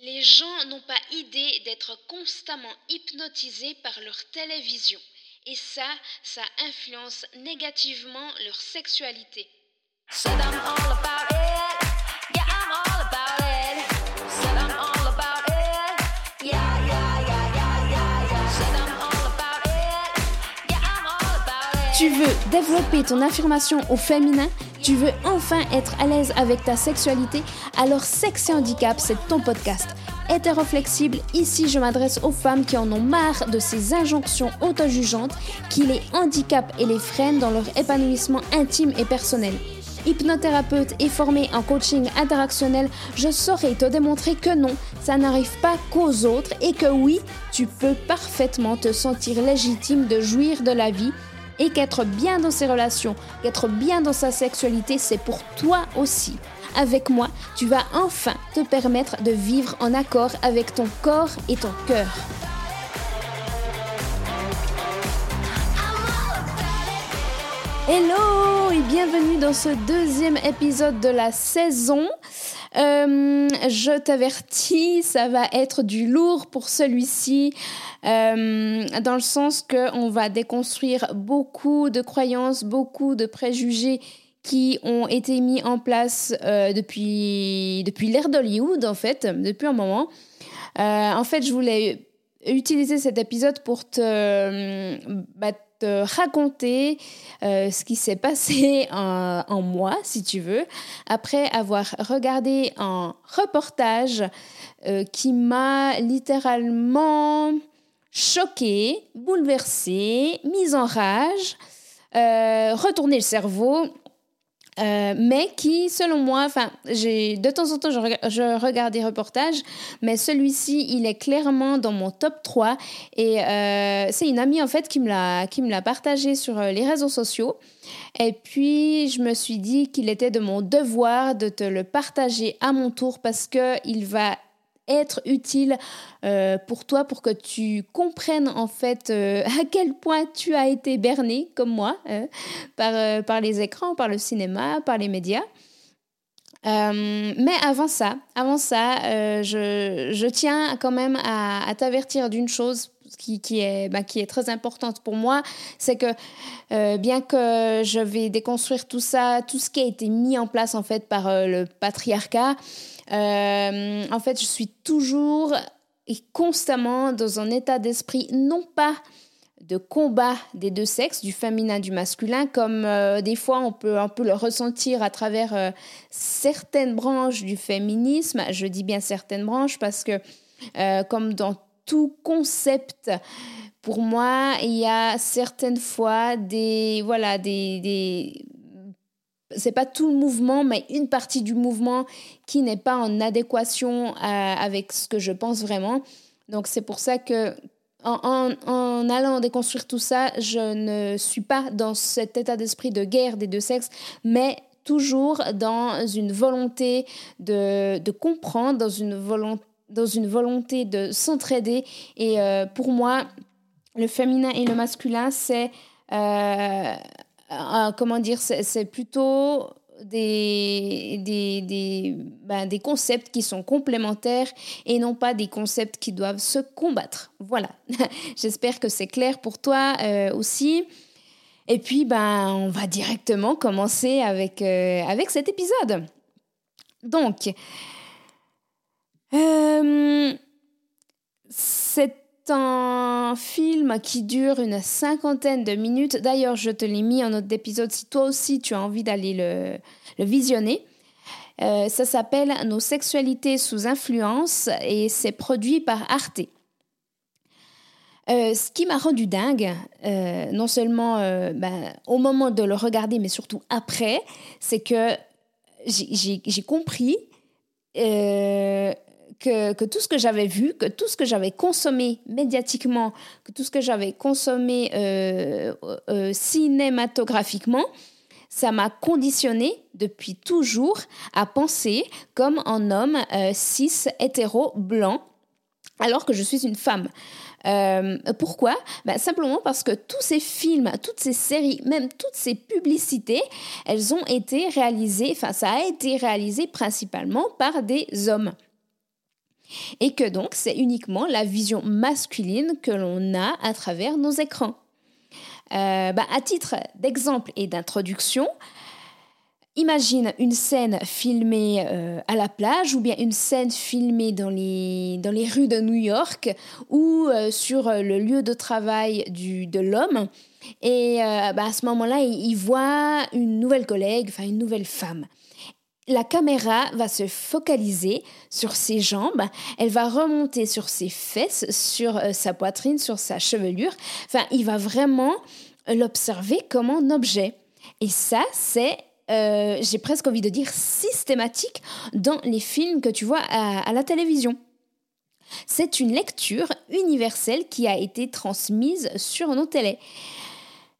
Les gens n'ont pas idée d'être constamment hypnotisés par leur télévision. Et ça, ça influence négativement leur sexualité. Tu veux développer ton affirmation au féminin? Tu veux enfin être à l'aise avec ta sexualité? Alors Sexe et Handicap, c'est ton podcast. Hétéroflexible, ici je m'adresse aux femmes qui en ont marre de ces injonctions auto-jugeantes qui les handicapent et les freinent dans leur épanouissement intime et personnel. Hypnothérapeute et formée en coaching interactionnel, je saurais te démontrer que non, ça n'arrive pas qu'aux autres et que oui, tu peux parfaitement te sentir légitime de jouir de la vie et qu'être bien dans ses relations, qu'être bien dans sa sexualité, c'est pour toi aussi. Avec moi, tu vas enfin te permettre de vivre en accord avec ton corps et ton cœur. Hello et bienvenue dans ce deuxième épisode de la saison. Euh, je t'avertis, ça va être du lourd pour celui-ci, euh, dans le sens qu'on va déconstruire beaucoup de croyances, beaucoup de préjugés qui ont été mis en place euh, depuis, depuis l'ère d'Hollywood, en fait, depuis un moment. en fait, je voulais utiliser cet épisode pour te, bah, te raconter euh, ce qui s'est passé en, moi, si tu veux, après avoir regardé un reportage euh, qui m'a littéralement choqué, bouleversé, mise en rage, euh, retourné le cerveau euh, mais qui, selon moi, enfin, j'ai de temps en temps, je, regarde, des reportages, mais celui-ci, il est clairement dans mon top 3. Et euh, c'est une amie, en fait, qui me l'a partagé sur euh, les réseaux sociaux. Et puis, je me suis dit qu'il était de mon devoir de te le partager à mon tour parce qu'il va être utile euh, pour toi, pour que tu comprennes en fait euh, à quel point tu as été berné, comme moi, hein, par, euh, par les écrans, par le cinéma, par les médias. mais avant ça, avant ça, je, tiens quand même à, t'avertir d'une chose qui, qui, est, bah, qui est très importante pour moi, c'est que bien que je vais déconstruire tout ça, tout ce qui a été mis en place en fait par le patriarcat, euh, en fait, je suis toujours et constamment dans un état d'esprit, non pas de combat des deux sexes, du féminin, du masculin, comme euh, des fois on peut un peu le ressentir à travers euh, certaines branches du féminisme. Je dis bien certaines branches parce que, comme dans concept, pour moi, il y a certaines fois des, voilà, des, des c'est pas tout mouvement, mais une partie du mouvement qui n'est pas en adéquation euh, avec ce que je pense vraiment. Donc c'est pour ça que en, en, allant déconstruire tout ça, je ne suis pas dans cet état d'esprit de guerre des deux sexes, mais toujours dans une volonté de comprendre, dans une, volonté, dans une volonté de s'entraider. Et euh, pour moi, le féminin et le masculin, c'est... Euh, comment dire, c'est plutôt des, des, ben, des, concepts qui sont complémentaires et non pas des concepts qui doivent se combattre. Voilà. J'espère que c'est clair pour toi euh, aussi. Et puis, ben, on va directement commencer avec, avec cet épisode. Donc, euh, cette un film qui dure une cinquantaine de minutes. D'ailleurs, je te l'ai mis en autre épisode si toi aussi tu as envie d'aller le, visionner. Euh, ça s'appelle Nos sexualités sous influence et c'est produit par Arte. Euh, ce qui m'a rendu dingue, non seulement ben, au moment de le regarder, mais surtout après, c'est que j'ai compris que, tout ce que j'avais vu, que tout ce que j'avais consommé médiatiquement, que tout ce que j'avais consommé euh, euh, cinématographiquement, ça m'a conditionné depuis toujours à penser comme un homme euh, cis, hétéro, blanc, alors que je suis une femme. pourquoi? Ben, Simplement parce que tous ces films, toutes ces séries, même toutes ces publicités, elles ont été réalisées, enfin ça a été réalisé principalement par des hommes. Et que donc c'est uniquement la vision masculine que l'on a à travers nos écrans. Euh, bah, à titre d'exemple et d'introduction, Imagine une scène filmée euh, à la plage ou bien une scène filmée dans les, rues de New York ou euh, sur le lieu de travail de l'homme. Et bah, à ce moment-là, il, voit une nouvelle collègue, enfin une nouvelle femme la caméra va se focaliser sur ses jambes, elle va remonter sur ses fesses, sur euh, sa poitrine, sur sa chevelure. Enfin, il va vraiment l'observer comme un objet. Et ça, c'est, euh, j'ai presque envie de dire, systématique dans les films que tu vois à, la télévision. C'est une lecture universelle qui a été transmise sur nos télés.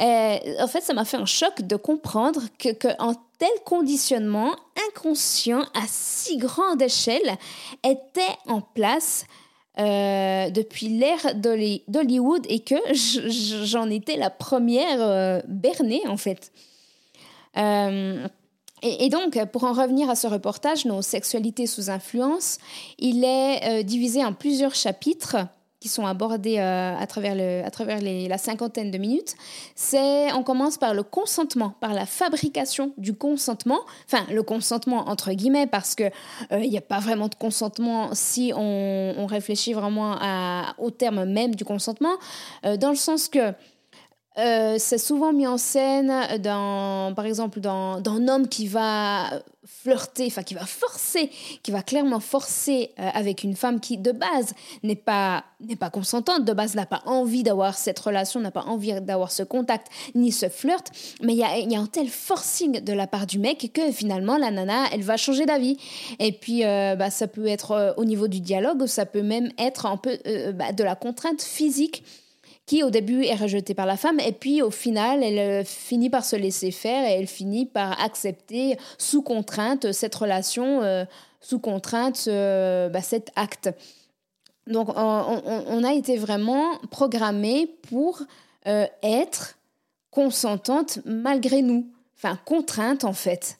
Euh, en fait, ça m'a fait un choc de comprendre que, que tel conditionnement inconscient à si grande échelle était en place euh, depuis l'ère d'Hollywood et que j'en étais la première euh, bernée en fait. Euh, et, donc, pour en revenir à ce reportage, Nos sexualités sous influence, il est divisé en plusieurs chapitres qui sont abordés euh, à travers, le, à travers la cinquantaine de minutes, c'est on commence par le consentement, par la fabrication du consentement, enfin le consentement entre guillemets parce que euh, il n'y a pas vraiment de consentement si on, réfléchit vraiment au terme même du consentement, euh, dans le sens que euh, c'est souvent mis en scène dans, par exemple, dans, un homme qui va flirter, enfin qui va forcer, qui va clairement forcer euh, avec une femme qui de base n'est pas n'est pas consentante, de base n'a pas envie d'avoir cette relation, n'a pas envie d'avoir ce contact ni ce flirt, mais il y a, y a, un tel forcing de la part du mec que finalement la nana elle va changer d'avis. Et puis euh, bah, ça peut être au niveau du dialogue, ça peut même être un peu bah, de la contrainte physique qui au début est rejetée par la femme et puis au final elle euh, finit par se laisser faire et elle finit par accepter sous contrainte cette relation, euh, sous contrainte bah, cet acte. Donc on, a été vraiment programmé pour euh, être consentante malgré nous, enfin contrainte en fait.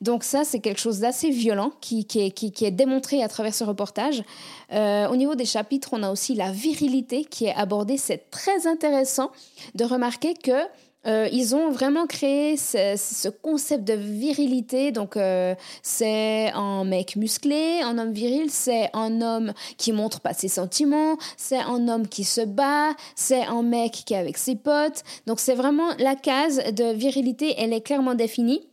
Donc ça, c'est quelque chose d'assez violent qui, est, démontré à travers ce reportage. Euh, au niveau des chapitres, on a aussi la virilité qui est abordée. C'est très intéressant de remarquer que euh, ils ont vraiment créé ce, concept de virilité. Donc, euh, c'est un mec musclé, un homme viril, c'est un homme qui montre pas ses sentiments, c'est un homme qui se bat, c'est un mec qui est avec ses potes. Donc, c'est vraiment la case de virilité, elle est clairement définie.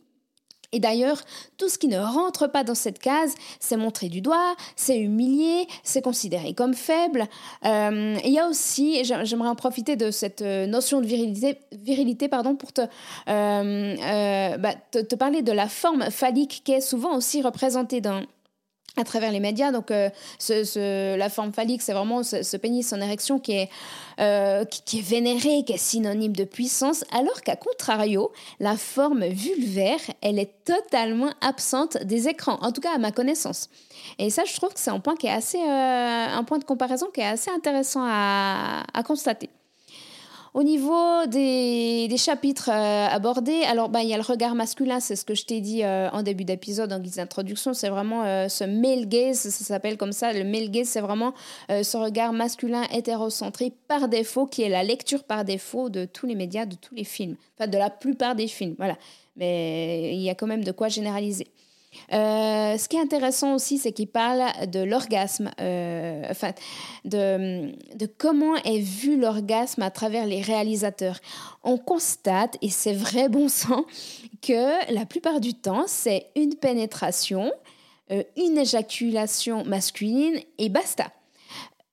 Et d'ailleurs, tout ce qui ne rentre pas dans cette case, c'est montré du doigt, c'est humilié, c'est considéré comme faible. Euh, il y a aussi, j'aimerais en profiter de cette euh, notion de virilité, virilité pardon, pour euh, bah, te, te, parler de la forme phallique qui est souvent aussi représentée dans, à travers les médias. Donc, euh, la forme phallique, c'est vraiment ce, pénis en érection qui est, euh, qui, est vénéré, qui est synonyme de puissance, alors qu'à contrario, la forme vulvaire, elle est totalement absente des écrans, en tout cas à ma connaissance. Et ça, je trouve que c'est un point qui est assez, euh, un point de comparaison qui est assez intéressant à constater. Au niveau des, chapitres euh, abordés, alors bah, il y a le regard masculin, c'est ce que je t'ai dit euh, en début d'épisode en guise d'introduction, c'est vraiment euh, ce male gaze, ça s'appelle comme ça, le male gaze, c'est vraiment ce regard masculin hétérocentré par défaut, qui est la lecture par défaut de tous les médias, de tous les films, enfin de la plupart des films, voilà. Mais il y a quand même de quoi généraliser. Euh, ce qui est intéressant aussi, c'est qu'il parle de l'orgasme, euh, enfin, de, comment est vu l'orgasme à travers les réalisateurs. On constate, et c'est vrai bon sang, que la plupart du temps, c'est une pénétration, euh, une éjaculation masculine et basta.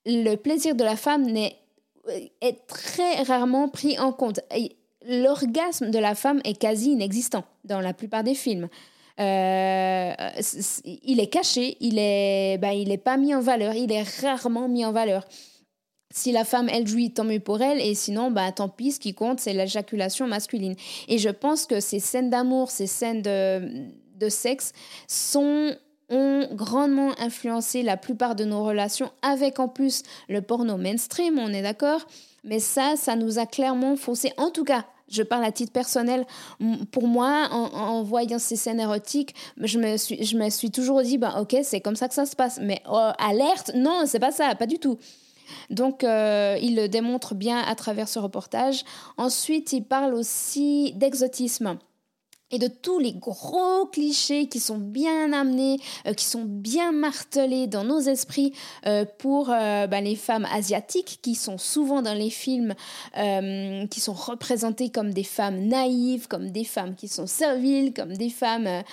Le plaisir de la femme est très rarement pris en compte. L'orgasme de la femme est quasi inexistant dans la plupart des films. Euh, il est caché, il est, ben, il est pas mis en valeur, il est rarement mis en valeur. Si la femme, elle jouit, tant mieux pour elle, et sinon, bah, tant pis, ce qui compte, c'est l'éjaculation masculine. Et je pense que ces scènes d'amour, ces scènes de, de sexe sont ont grandement influencé la plupart de nos relations, avec en plus le porno mainstream, on est d'accord? Mais ça, ça nous a clairement faussé, en tout cas je parle à titre personnel. Pour moi, en, voyant ces scènes érotiques, je me suis, je me suis toujours dit, bah, ok, c'est comme ça que ça se passe. Mais oh, alerte, non, c'est pas ça, pas du tout. Donc, euh, il le démontre bien à travers ce reportage. Ensuite, il parle aussi d'exotisme et de tous les gros clichés qui sont bien amenés, euh, qui sont bien martelés dans nos esprits euh, pour euh, bah, les femmes asiatiques qui sont souvent dans les films, qui sont représentées comme des femmes naïves, comme des femmes qui sont serviles, comme des femmes,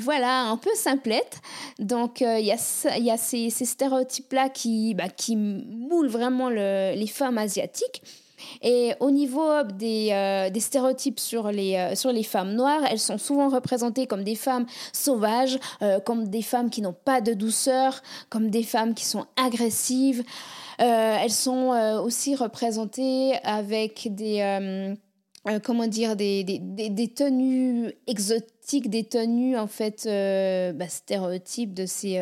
voilà, un peu simplettes. Donc il y a, ces, stéréotypes-là qui, bah, qui moulent vraiment les femmes asiatiques. Et au niveau des, euh, des stéréotypes sur les, euh, sur les femmes noires, elles sont souvent représentées comme des femmes sauvages, euh, comme des femmes qui n'ont pas de douceur, comme des femmes qui sont agressives. elles sont aussi représentées avec des... comment dire, des, des, tenues exotiques, des tenues en fait bah, stéréotypes de ces,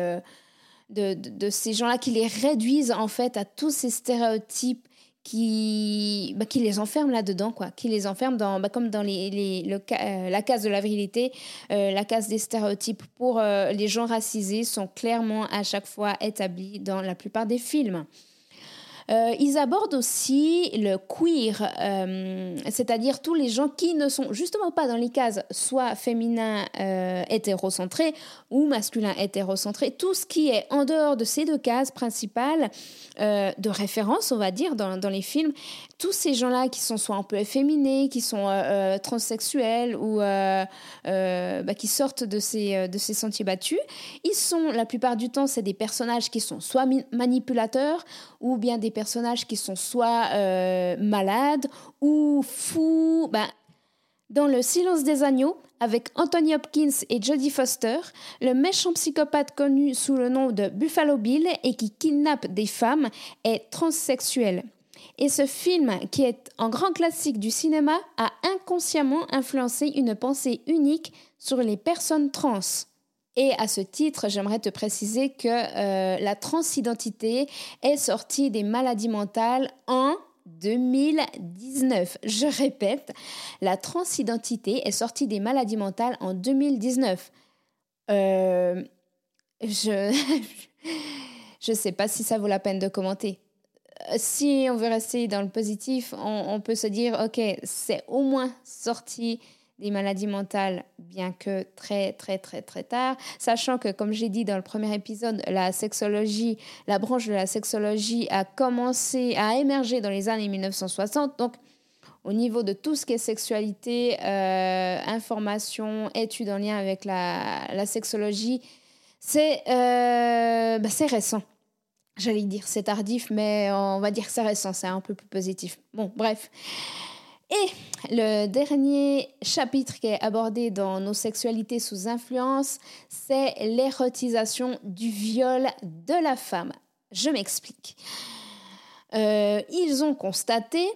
de, ces gens-là qui les réduisent en fait à tous ces stéréotypes qui, bah, qui les enferme là-dedans, quoi, qui les enferme dans, bah, comme dans euh, la case de la virilité, euh, la case des stéréotypes pour euh, les gens racisés sont clairement à chaque fois établis dans la plupart des films. Euh, ils abordent aussi le queer, euh, c'est-à-dire tous les gens qui ne sont justement pas dans les cases soit féminin euh, hétérocentré ou masculin hétérocentré, tout ce qui est en dehors de ces deux cases principales de référence, on va dire, dans, dans les films, tous ces gens-là qui sont soit un peu efféminés, qui sont transsexuels ou bah, qui sortent de ces, de sentiers battus, ils sont, la plupart du temps, c'est des personnages qui sont soit manipulateurs ou bien des personnages qui sont soit euh, malades ou fous. Ben, dans Le silence des agneaux, avec Anthony Hopkins et Jodie Foster, le méchant psychopathe connu sous le nom de Buffalo Bill et qui kidnappe des femmes est transsexuel. Et ce film, qui est un grand classique du cinéma, a inconsciemment influencé une pensée unique sur les personnes trans. Et à ce titre, j'aimerais te préciser que euh, la transidentité est sortie des maladies mentales en 2019. Je répète, la transidentité est sortie des maladies mentales en 2019. Euh, je ne sais pas si ça vaut la peine de commenter. Si on veut rester dans le positif, on, peut se dire, ok, c'est au moins sorti des maladies mentales, bien que très, très, très, très tard, sachant que, comme j'ai dit dans le premier épisode, la sexologie, la branche de la sexologie a commencé à émerger dans les années 1960. Donc, au niveau de tout ce qui est sexualité, euh, information, études en lien avec la, la sexologie, c'est euh, bah, récent. J'allais dire c'est tardif, mais on va dire c'est récent, c'est un peu plus positif. Bon, bref. Et le dernier chapitre qui est abordé dans nos sexualités sous influence, c'est l'érotisation du viol de la femme. Je m'explique. Euh, ils ont constaté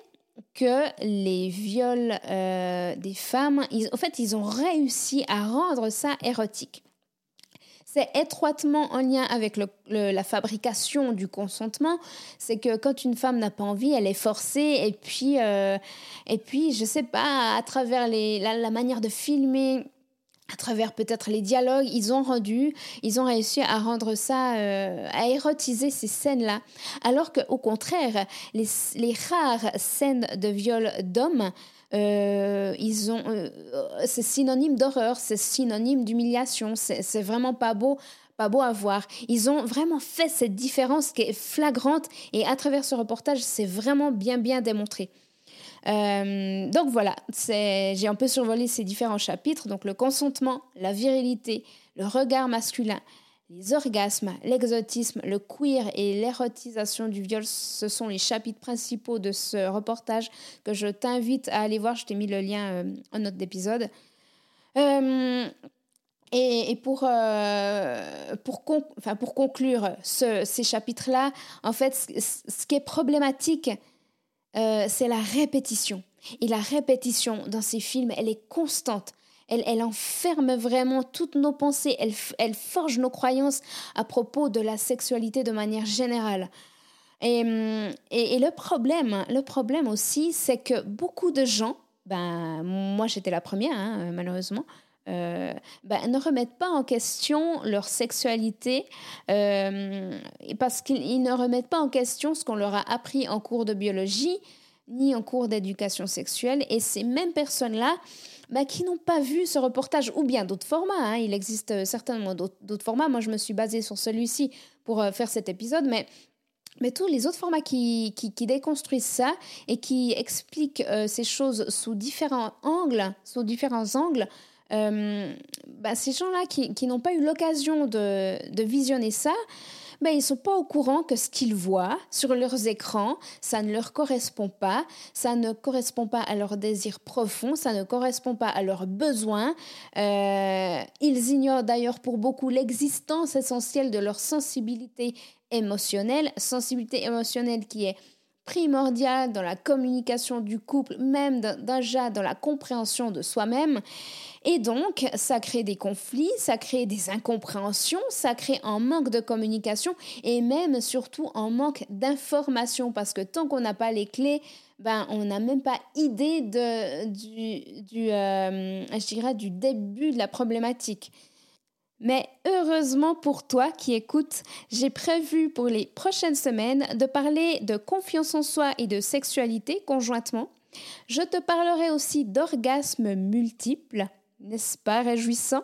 que les viols euh, des femmes, en fait, ils ont réussi à rendre ça érotique c'est étroitement en lien avec la fabrication du consentement. C'est que quand une femme n'a pas envie, elle est forcée. Et puis, euh, et puis je sais pas, à travers la, manière de filmer, à travers peut-être les dialogues, ils ont rendu, ils ont réussi à rendre ça, euh, à érotiser ces scènes-là. Alors qu'au contraire, les, les rares scènes de viol d'hommes, euh, ils ont, euh, c'est synonyme d'horreur, c'est synonyme d'humiliation, c'est vraiment pas beau pas beau à voir. Ils ont vraiment fait cette différence qui est flagrante et à travers ce reportage, c'est vraiment bien bien démontré. Euh, donc voilà, j'ai un peu survolé ces différents chapitres. Donc le consentement, la virilité, le regard masculin, les orgasmes, l'exotisme, le queer et l'érotisation du viol, ce sont les chapitres principaux de ce reportage que je t'invite à aller voir. Je t'ai mis le lien euh, en note d'épisode. Euh, et, pour, euh, pour, pour conclure ces chapitres-là, en fait, ce, qui est problématique, c'est la répétition. Et la répétition dans ces films, elle est constante elle, enferme vraiment toutes nos pensées, elle, forge nos croyances à propos de la sexualité de manière générale. Et, le problème, le problème aussi, c'est que beaucoup de gens, ben, moi j'étais la première, hein, malheureusement, euh, ben, ne remettent pas en question leur sexualité euh, parce qu'ils ne remettent pas en question ce qu'on leur a appris en cours de biologie ni en cours d'éducation sexuelle. Et ces mêmes personnes-là, ben, qui n'ont pas vu ce reportage ou bien d'autres formats. Hein. Il existe euh, certainement d'autres formats. Moi, je me suis basée sur celui-ci pour faire cet épisode, mais tous les autres formats qui, déconstruisent ça et qui expliquent ces choses sous différents angles, sous différents angles, euh, bah, ces gens-là qui, n'ont pas eu l'occasion de, visionner ça, bah, ils ne sont pas au courant que ce qu'ils voient sur leurs écrans, ça ne leur correspond pas, ça ne correspond pas à leurs désirs profonds, ça ne correspond pas à leurs besoins. Euh, ils ignorent d'ailleurs pour beaucoup l'existence essentielle de leur sensibilité émotionnelle, sensibilité émotionnelle qui est primordiale dans la communication du couple, même déjà dans la compréhension de soi-même. Et donc, ça crée des conflits, ça crée des incompréhensions, ça crée un manque de communication et même surtout un manque d'information parce que tant qu'on n'a pas les clés, ben, on n'a même pas idée du, du euh, je dirais, du début de la problématique. Mais heureusement pour toi qui écoutes, j'ai prévu pour les prochaines semaines de parler de confiance en soi et de sexualité conjointement. Je te parlerai aussi d'orgasmes multiples, n'est-ce pas réjouissant?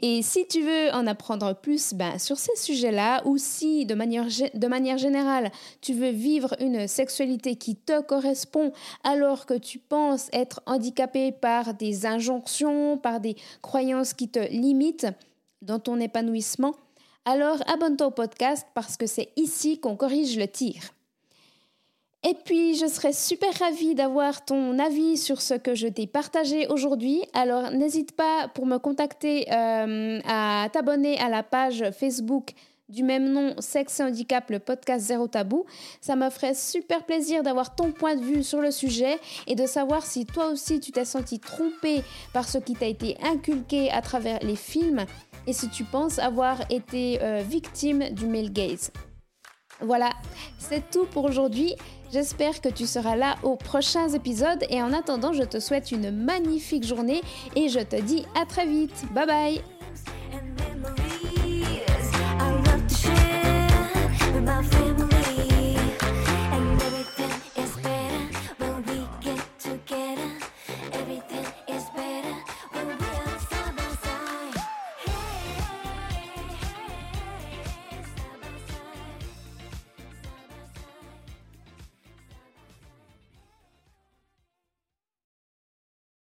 Et si tu veux en apprendre plus ben, sur ces sujets-là, ou si de manière, de manière générale, tu veux vivre une sexualité qui te correspond alors que tu penses être handicapé par des injonctions, par des croyances qui te limitent dans ton épanouissement, alors abonne-toi au podcast parce que c'est ici qu'on corrige le tir. Et puis, je serais super ravie d'avoir ton avis sur ce que je t'ai partagé aujourd'hui. Alors, n'hésite pas pour me contacter euh, à t'abonner à la page Facebook du même nom, Sexe et Handicap, le podcast Zéro Tabou. Ça me ferait super plaisir d'avoir ton point de vue sur le sujet et de savoir si toi aussi tu t'es senti trompé par ce qui t'a été inculqué à travers les films et si tu penses avoir été euh, victime du male gaze. Voilà, c'est tout pour aujourd'hui. J'espère que tu seras là aux prochains épisodes et en attendant, je te souhaite une magnifique journée et je te dis à très vite. Bye bye